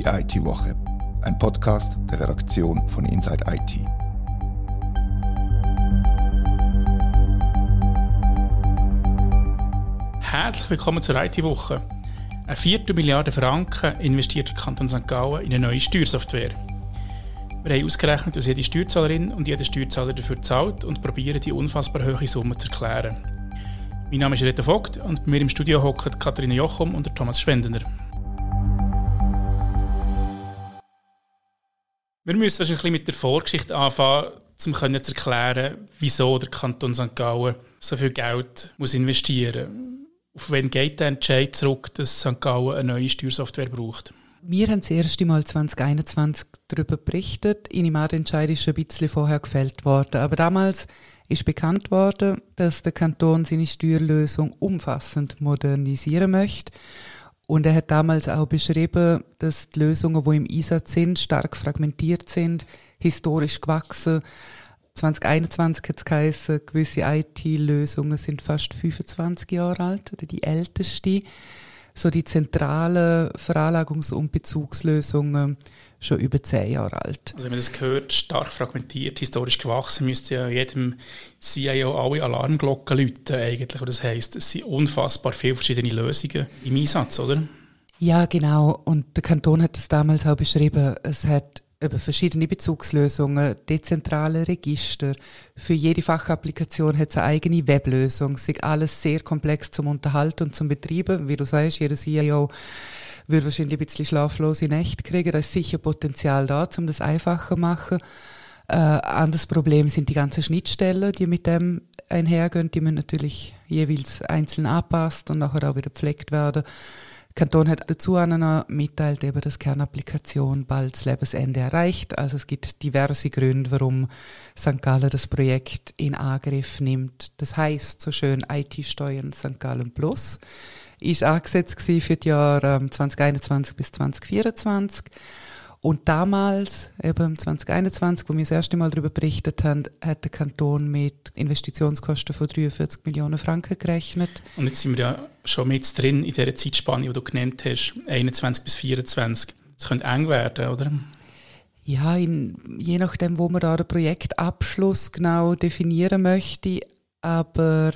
Die IT-Woche, ein Podcast der Redaktion von Inside IT. Herzlich willkommen zur IT-Woche. Eine Viertelmilliarde Franken investiert der Kanton St. Gallen in eine neue Steuersoftware. Wir haben ausgerechnet, was jede Steuerzahlerin und jeder Steuerzahler dafür zahlt und probieren, die unfassbar hohe Summe zu erklären. Mein Name ist Rita Vogt und bei mir im Studio hocken Katharina Jochum und Thomas Schwendener. Wir müssen wahrscheinlich mit der Vorgeschichte anfangen, um zu erklären, wieso der Kanton St. Gallen so viel Geld muss investieren muss. Auf wen geht der Entscheid zurück, dass St. Gallen eine neue Steuersoftware braucht? Wir haben das erste Mal 2021 darüber berichtet. In der Entscheid ist ein bisschen vorher gefällt worden. Aber damals ist bekannt worden, dass der Kanton seine Steuerlösung umfassend modernisieren möchte. Und er hat damals auch beschrieben, dass die Lösungen, die im Einsatz sind, stark fragmentiert sind, historisch gewachsen. 2021 hat es geheißen, gewisse IT-Lösungen sind fast 25 Jahre alt oder die älteste. So die zentralen Veranlagungs- und Bezugslösungen schon über zehn Jahre alt. Also wenn man das hört, stark fragmentiert, historisch gewachsen, müsste ja jedem CIO alle Alarmglocken läuten eigentlich. Und das heisst, es sind unfassbar viele verschiedene Lösungen im Einsatz, oder? Ja, genau. Und der Kanton hat das damals auch beschrieben. Es hat über verschiedene Bezugslösungen, dezentrale Register. Für jede Fachapplikation hat es eine eigene Weblösung. Es ist alles sehr komplex zum Unterhalten und zum Betreiben. Wie du sagst, jeder CIO würde wahrscheinlich ein bisschen schlaflose Nächte kriegen. Da ist sicher Potenzial da, um das einfacher zu machen. Äh, anderes Problem sind die ganzen Schnittstellen, die mit dem einhergehen. Die müssen natürlich jeweils einzeln anpasst und nachher auch wieder gepflegt werden. Kanton hat dazu noch mitteilt, eben, dass Kernapplikation bald das Lebensende erreicht. Also es gibt diverse Gründe, warum St. Gallen das Projekt in Angriff nimmt. Das heißt so schön IT-Steuern St. Gallen Plus ist angesetzt für die Jahre 2021 ähm, bis 2024. Und damals, eben 2021, wo wir das erste Mal darüber berichtet haben, hat der Kanton mit Investitionskosten von 43 Millionen Franken gerechnet. Und jetzt sind wir ja schon mit drin in dieser Zeitspanne, die du genannt hast, 21 bis 24. Das könnte eng werden, oder? Ja, in, je nachdem, wo man da den Projektabschluss genau definieren möchte. Aber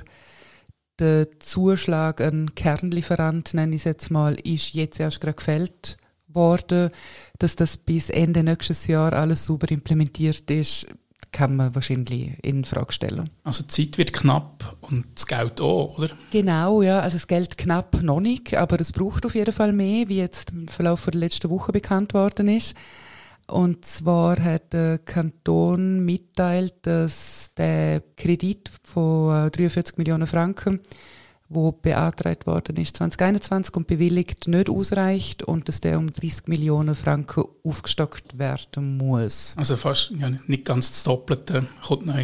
der Zuschlag an Kernlieferant, nenne ich es jetzt mal, ist jetzt erst gerade gefällt worden. Dass das bis Ende nächstes Jahr alles super implementiert ist, kann man wahrscheinlich in Frage stellen. Also die Zeit wird knapp und das Geld auch, oder? Genau, ja. Also das Geld knapp noch nicht, aber es braucht auf jeden Fall mehr, wie jetzt im Verlauf der letzten Woche bekannt worden ist. Und zwar hat der Kanton mitteilt, dass der Kredit von 43 äh, Millionen Franken, wo beantragt worden ist 2021 und bewilligt, nicht ausreicht und dass der um 30 Millionen Franken aufgestockt werden muss. Also fast ja, nicht ganz das Doppelte kommt noch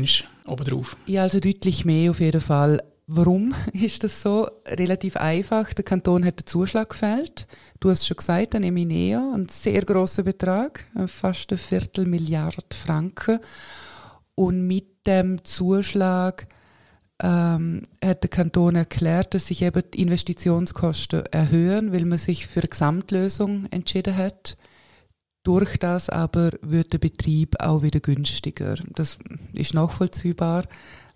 oben drauf. Ja, also deutlich mehr auf jeden Fall. Warum ist das so? Relativ einfach. Der Kanton hat den Zuschlag gefällt. Du hast schon gesagt, ein Eminea, ein sehr großer Betrag, fast eine Viertelmilliarde Franken. Und mit dem Zuschlag ähm, hat der Kanton erklärt, dass sich eben die Investitionskosten erhöhen, weil man sich für eine Gesamtlösung entschieden hat. Durch das aber wird der Betrieb auch wieder günstiger. Das ist nachvollziehbar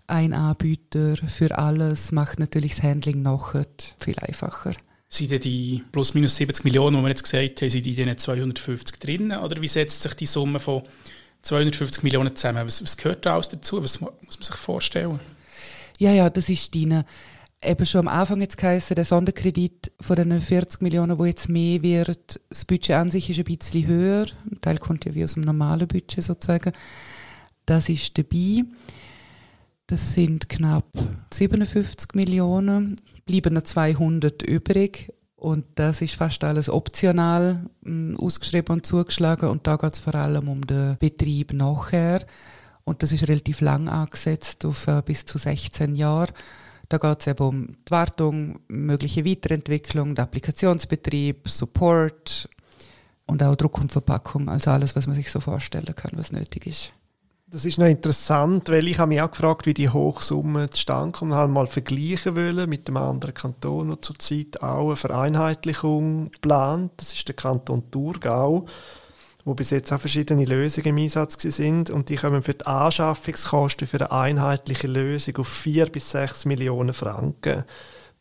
ein Anbieter für alles macht natürlich das Handling nachher viel einfacher. Sind die plus minus 70 Millionen, die wir jetzt gesagt haben, sind in diesen 250 drin? Oder wie setzt sich die Summe von 250 Millionen zusammen? Was, was gehört da alles dazu? Was muss man sich vorstellen? Ja, ja, das ist deine eben schon am Anfang jetzt geheißen, der Sonderkredit von den 40 Millionen, wo jetzt mehr wird, das Budget an sich ist ein bisschen höher. Ein Teil kommt ja wie aus dem normalen Budget sozusagen. Das ist dabei. Das sind knapp 57 Millionen, bleiben noch 200 übrig und das ist fast alles optional ähm, ausgeschrieben und zugeschlagen und da geht es vor allem um den Betrieb nachher und das ist relativ lang angesetzt auf äh, bis zu 16 Jahre. Da geht es eben um die Wartung, mögliche Weiterentwicklung, den Applikationsbetrieb, Support und auch Druck und Verpackung, also alles, was man sich so vorstellen kann, was nötig ist. Das ist noch interessant, weil ich habe mich auch gefragt, wie die Hochsumme zustande kommt. Ich mal vergleichen wollen mit dem anderen Kanton, der zurzeit auch eine Vereinheitlichung plant. Das ist der Kanton Thurgau, wo bis jetzt auch verschiedene Lösungen im Einsatz sind und die kommen für die Anschaffungskosten für eine einheitliche Lösung auf 4 bis 6 Millionen Franken.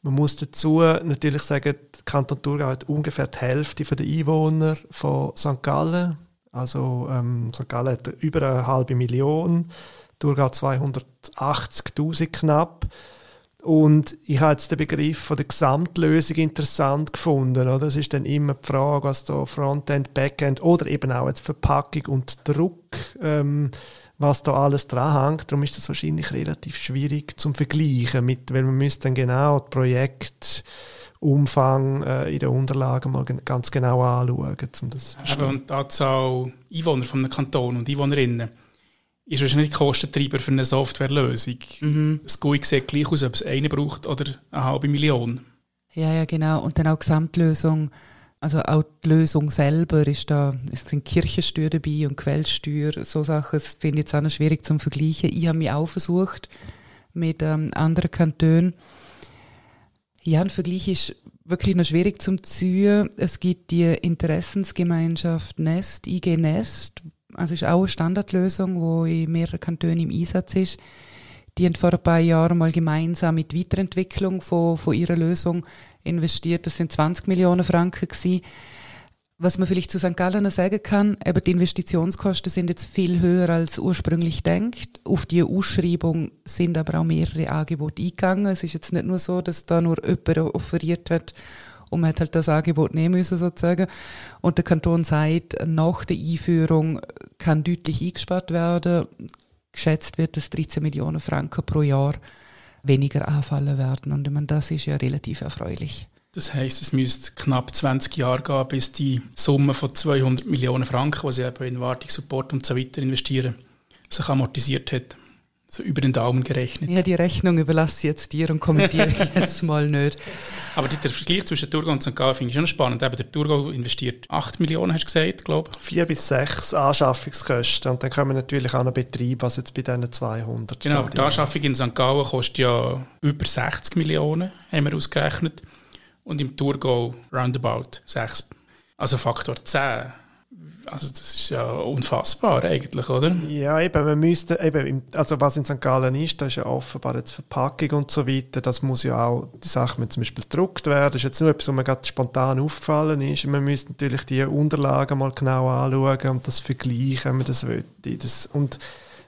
Man muss dazu natürlich sagen, der Kanton Thurgau hat ungefähr die Hälfte der Einwohner von St. Gallen also ähm, St. Gallen hat über eine halbe Million, Thurgau 280'000 knapp. Und ich habe jetzt den Begriff von der Gesamtlösung interessant gefunden. Oder? Das ist dann immer die Frage, was da Frontend, Backend oder eben auch jetzt Verpackung und Druck, ähm, was da alles dran hängt. Darum ist das wahrscheinlich relativ schwierig zum Vergleichen mit, weil man müsste dann genau das Projekt Umfang äh, in den Unterlagen mal ganz genau anschauen. Um das Aber und die Anzahl Einwohner von einem Kanton und Einwohnerinnen ist wahrscheinlich Kostentreiber für eine Softwarelösung. Mhm. Das GUI sieht gleich aus, ob es eine braucht oder eine halbe Million. Ja, ja, genau. Und dann auch die Gesamtlösung. Also auch die Lösung selber ist da, es sind Kirchensteuer dabei und Quellsteuer, so Sachen, das finde ich jetzt auch noch schwierig zum Vergleichen. Ich habe mich auch versucht mit ähm, anderen Kantonen ja, ein Vergleich ist wirklich noch schwierig zum ziehen. Es gibt die Interessensgemeinschaft Nest, IG Nest, also ist auch eine Standardlösung, wo in mehreren Kantonen im Einsatz ist. Die haben vor ein paar Jahren mal gemeinsam mit Weiterentwicklung von, von ihrer Lösung investiert. Das sind 20 Millionen Franken gewesen. Was man vielleicht zu St. Gallen sagen kann, aber die Investitionskosten sind jetzt viel höher als ursprünglich denkt. Auf die Ausschreibung sind aber auch mehrere Angebote eingegangen. Es ist jetzt nicht nur so, dass da nur jemand offeriert hat und man hat halt das Angebot nehmen müssen sozusagen. Und der Kanton sagt, nach der Einführung kann deutlich eingespart werden. Geschätzt wird, dass 13 Millionen Franken pro Jahr weniger anfallen werden. Und ich meine, das ist ja relativ erfreulich. Das heißt, es müsste knapp 20 Jahre gehen, bis die Summe von 200 Millionen Franken, die sie eben in Wartungssupport und so weiter investieren, sich amortisiert hat. So über den Daumen gerechnet. Ja, die Rechnung überlasse ich jetzt dir und kommentiere jetzt mal nicht. Aber der Vergleich zwischen Thurgau und St. Gallen finde ich schon spannend. Eben der Thurgau investiert 8 Millionen, hast du gesagt, glaube ich. 4 bis 6 Anschaffungskosten. Und dann kommen natürlich auch noch Betriebe, was jetzt bei diesen 200 Genau, die Anschaffung in St. Gallen kostet ja über 60 Millionen, haben wir ausgerechnet und im Thurgau roundabout 6. Also Faktor 10. Also das ist ja unfassbar eigentlich, oder? Ja, eben, man müsste, eben, also was in St. Gallen ist, das ist ja offenbar jetzt Verpackung und so weiter, das muss ja auch, die Sachen müssen zum Beispiel gedruckt werden, das ist jetzt nur etwas, was mir gerade spontan aufgefallen ist. Man müsste natürlich die Unterlagen mal genau anschauen und das vergleichen, wenn man das will. Das, und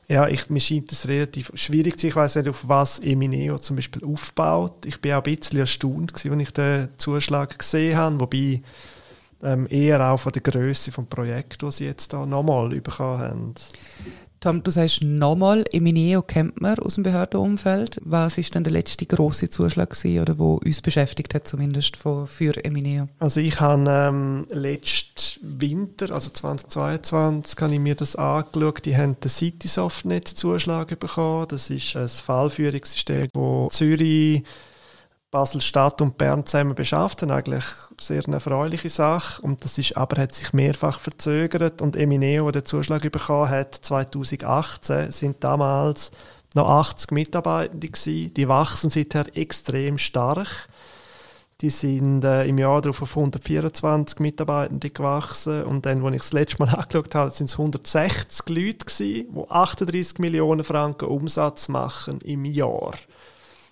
ja, ich, mir scheint es relativ schwierig zu Ich weiß nicht, auf was Emineo zum Beispiel aufbaut. Ich bin auch ein bisschen erstaunt, als ich den Zuschlag gesehen habe, wobei ähm, eher auch von der Größe des Projekts, das sie jetzt da nochmal bekommen haben. Tom, du sagst nochmal, Emineo kennt man aus dem Behördenumfeld. Was ist denn der letzte große Zuschlag gewesen, oder wo uns beschäftigt hat, zumindest für, für Emineo? Also ich habe ähm, letzten Winter, also 2022, habe ich mir das angeschaut. Die haben den Citysoft-Net-Zuschlag bekommen. Das ist ein Fallführungssystem, wo Zürich Basel-Stadt und Bern zusammen beschaffen, eigentlich sehr eine erfreuliche Sache. Und das ist, aber hat sich mehrfach verzögert. Und Emineo, der den Zuschlag bekommen hat, 2018, sind damals noch 80 Mitarbeitende gewesen. Die wachsen seither extrem stark. Die sind äh, im Jahr darauf auf 124 Mitarbeitende gewachsen. Und dann, als ich das letzte Mal angeschaut habe, sind es 160 Leute gewesen, die 38 Millionen Franken Umsatz machen im Jahr.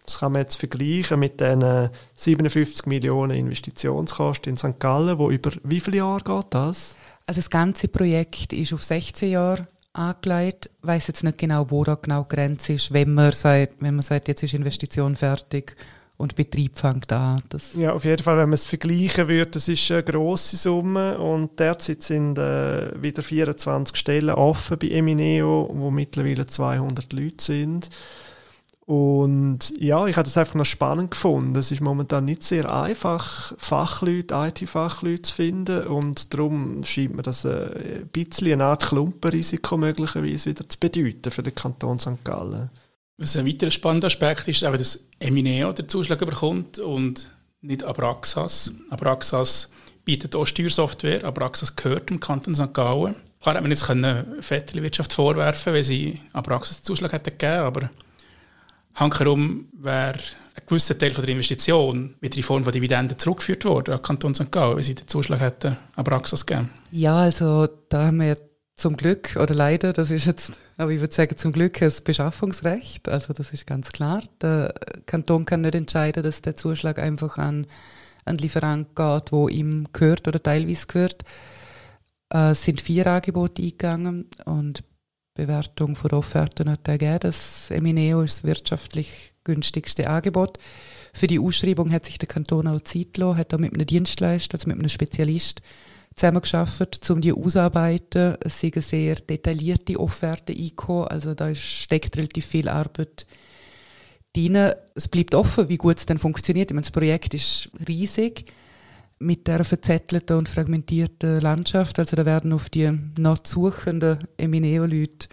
Das kann man jetzt vergleichen mit den 57 Millionen Investitionskosten in St. Gallen, wo über wie viele Jahre geht das? Also das ganze Projekt ist auf 16 Jahre angelegt. Ich weiß jetzt nicht genau, wo da genau die Grenze ist, wenn man sagt, wenn man sagt, jetzt ist Investition fertig und Betrieb fängt an. Das ja, auf jeden Fall, wenn man es vergleichen würde, das ist eine grosse Summe und derzeit sind äh, wieder 24 Stellen offen bei Emineo, wo mittlerweile 200 Leute sind. Und ja, ich habe das einfach noch spannend gefunden. Es ist momentan nicht sehr einfach, Fachleute, IT-Fachleute zu finden und darum scheint mir das ein bisschen eine Art Klumpenrisiko möglicherweise wieder zu bedeuten für den Kanton St. Gallen. Was ein weiterer spannender Aspekt ist, auch, dass Emineo den Zuschlag bekommt und nicht Abraxas. Abraxas bietet auch Steuersoftware, Abraxas gehört dem Kanton St. Gallen. Klar hätte man jetzt können Vettelwirtschaft vorwerfen wenn sie an Praxis den Zuschlag hätten gegeben aber hankerum wäre ein gewisser Teil von der Investition mit der Form von Dividenden zurückgeführt worden an Kanton St. Gallen, wenn sie den Zuschlag hätten an Praxis gegeben. Ja, also da haben wir zum Glück oder leider, das ist jetzt, aber ich würde sagen zum Glück ein Beschaffungsrecht, also das ist ganz klar. Der Kanton kann nicht entscheiden, dass der Zuschlag einfach an ein Lieferant geht, wo ihm gehört oder teilweise gehört. Äh, es sind vier Angebote eingegangen und Bewertung von Offerten hat ergeben, dass Emineo ist das wirtschaftlich günstigste Angebot. Für die Ausschreibung hat sich der Kanton auch Zeit gelassen, hat auch mit einem Dienstleister, also mit einem Spezialist zusammengearbeitet, um die auszuarbeiten. Es sind sehr detaillierte Offerten eingekommen, also da steckt relativ viel Arbeit drin. Es bleibt offen, wie gut es dann funktioniert. Ich meine, das Projekt ist riesig mit der verzettelten und fragmentierten Landschaft. Also da werden auf die noch suchenden Emineo-Leute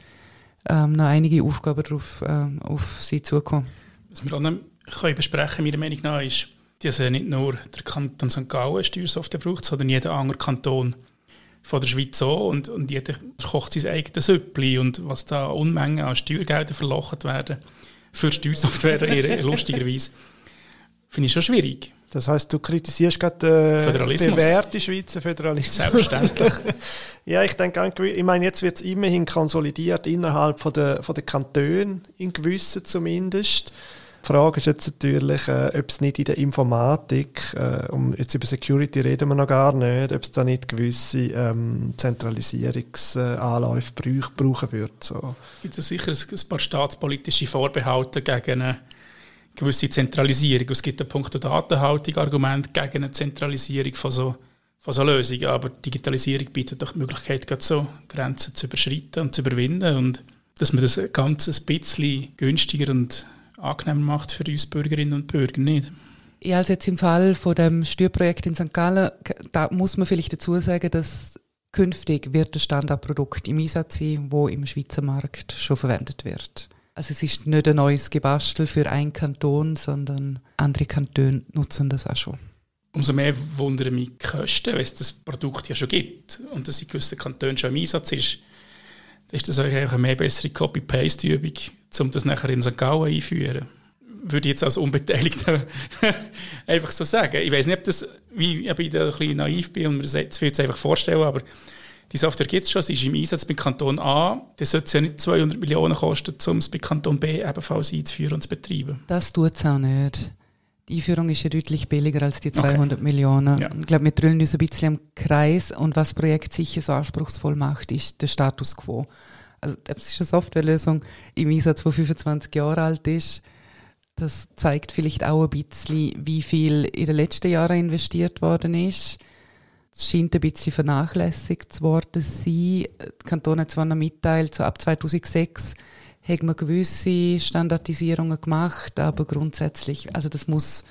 ähm, noch einige Aufgaben drauf, ähm, auf sie zukommen. Was wir auch noch können besprechen meiner Meinung nach, ist, dass nicht nur der Kanton St. Gallen Steuersoftware braucht, sondern jeder andere Kanton von der Schweiz auch. Und, und jeder kocht sein eigenes Süppli. Und was da Unmengen an Steuergeldern verlocht werden für Steuersoftware, lustigerweise, finde ich schon schwierig. Das heißt, du kritisierst gerade äh, den bewährten Schweizer Föderalismus. Selbstverständlich. ja, ich denke, ich meine, jetzt wird es immerhin konsolidiert innerhalb von der, von der Kantone, in gewissen zumindest. Die Frage ist jetzt natürlich, äh, ob es nicht in der Informatik, äh, um jetzt über Security reden wir noch gar nicht, ob es da nicht gewisse ähm, Zentralisierungsanläufe brauchen wird. So. Gibt es sicher ein paar staatspolitische Vorbehalte gegen eine gewisse Zentralisierung. Es gibt ein Punkt Datenhaltung Argument gegen eine Zentralisierung von so, von so Lösungen, aber Digitalisierung bietet doch die Möglichkeit, gerade so Grenzen zu überschreiten und zu überwinden und dass man das Ganze ein bisschen günstiger und angenehmer macht für uns Bürgerinnen und Bürger, nicht? Ja, also jetzt im Fall von dem Steuerprojekt in St. Gallen, da muss man vielleicht dazu sagen, dass künftig wird das Standardprodukt im Einsatz sein, wo im Schweizer Markt schon verwendet wird. Also es ist nicht ein neues Gebastel für einen Kanton, sondern andere Kantone nutzen das auch schon. Umso mehr wundern mich die Kosten, weil es das Produkt ja schon gibt und das in gewissen Kantonen schon im Einsatz ist. Ist das eigentlich eine mehr bessere Copy-Paste-Übung, um das nachher in St. Gallen einführen. Würde ich jetzt als Unbeteiligter einfach so sagen. Ich weiß nicht, ob, das, wie, ob ich da ein bisschen naiv bin und mir das jetzt einfach vorstellen, aber die Software gibt es schon, sie ist im Einsatz bei Kanton A. Das sollte es ja nicht 200 Millionen kosten, um es bei Kanton B ebenfalls einzuführen und zu betreiben. Das tut es auch nicht. Die Einführung ist ja deutlich billiger als die 200 okay. Millionen. Ja. Ich glaube, wir drüllen uns ein bisschen im Kreis und was das Projekt sicher so anspruchsvoll macht, ist der Status quo. Also das ist eine Softwarelösung im Einsatz, die 25 Jahre alt ist. Das zeigt vielleicht auch ein bisschen, wie viel in den letzten Jahren investiert worden ist es scheint ein bisschen vernachlässigt worden zu sein. Der Kanton hat zwar noch mitteilt, so ab 2006 haben wir gewisse Standardisierungen gemacht, aber grundsätzlich, also das muss,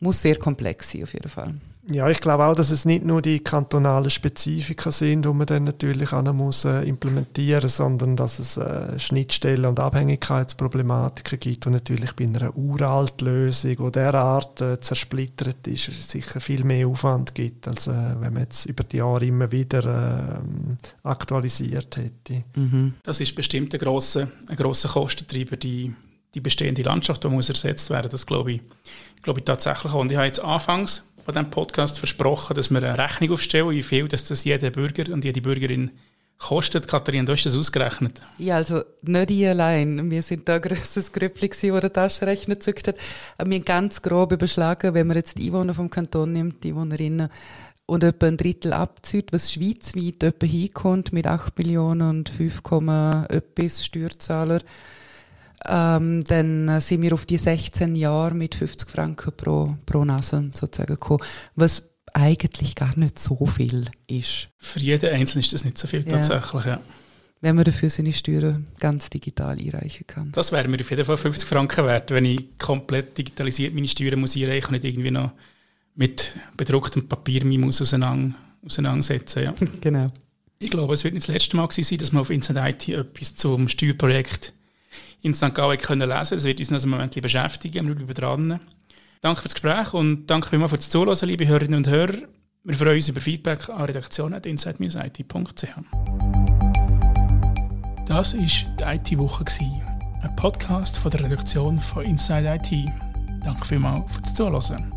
muss sehr komplex sein auf jeden Fall. Ja, ich glaube auch, dass es nicht nur die kantonalen Spezifika sind, die man dann natürlich auch noch muss, äh, implementieren muss, sondern dass es äh, Schnittstellen und Abhängigkeitsproblematiken gibt und natürlich bei einer uralten Lösung, die derart äh, zersplittert ist, sicher viel mehr Aufwand gibt, als äh, wenn man jetzt über die Jahre immer wieder äh, aktualisiert hätte. Mhm. Das ist bestimmt ein grosser, ein grosser Kostentreiber, die, die bestehende Landschaft, die muss ersetzt werden. Das glaube ich, glaube ich tatsächlich. Und ich habe jetzt anfangs von diesem Podcast versprochen, dass wir eine Rechnung aufstellen, wie viel dass das jeder Bürger und jede Bürgerin kostet. Katharina, du hast das ausgerechnet. Ja, also nicht ich allein. Wir sind da ein grosses Grüppli, der den Taschenrechner gezückt hat. Aber wir haben ganz grob überschlagen, wenn man jetzt die Einwohner vom Kanton nimmt, die Einwohnerinnen, und etwa ein Drittel abzieht, was schweizweit etwa hinkommt mit 8 Millionen und 5, etwas Steuerzahler, ähm, dann sind wir auf die 16 Jahre mit 50 Franken pro, pro Nase sozusagen gekommen, was eigentlich gar nicht so viel ist. Für jeden Einzelnen ist das nicht so viel ja. tatsächlich, ja. Wenn man dafür seine Steuern ganz digital einreichen kann. Das wäre mir auf jeden Fall 50 Franken wert, wenn ich komplett digitalisiert meine Steuern muss einreichen und nicht irgendwie noch mit bedrucktem Papier mich muss auseinander, auseinandersetzen. Ja. genau. Ich glaube, es wird nicht das letzte Mal sein, dass wir auf Inside IT etwas zum Steuerprojekt in St. Gallen können lesen Das wird uns noch einen Moment beschäftigen. Wir bleiben dran. Danke für das Gespräch und danke vielmals für das Zuhören, liebe Hörerinnen und Hörer. Wir freuen uns über Feedback an redaktion.insidemuseit.ch. Das war die IT-Woche, ein Podcast von der Redaktion von Inside IT. Danke vielmals fürs Zuhören.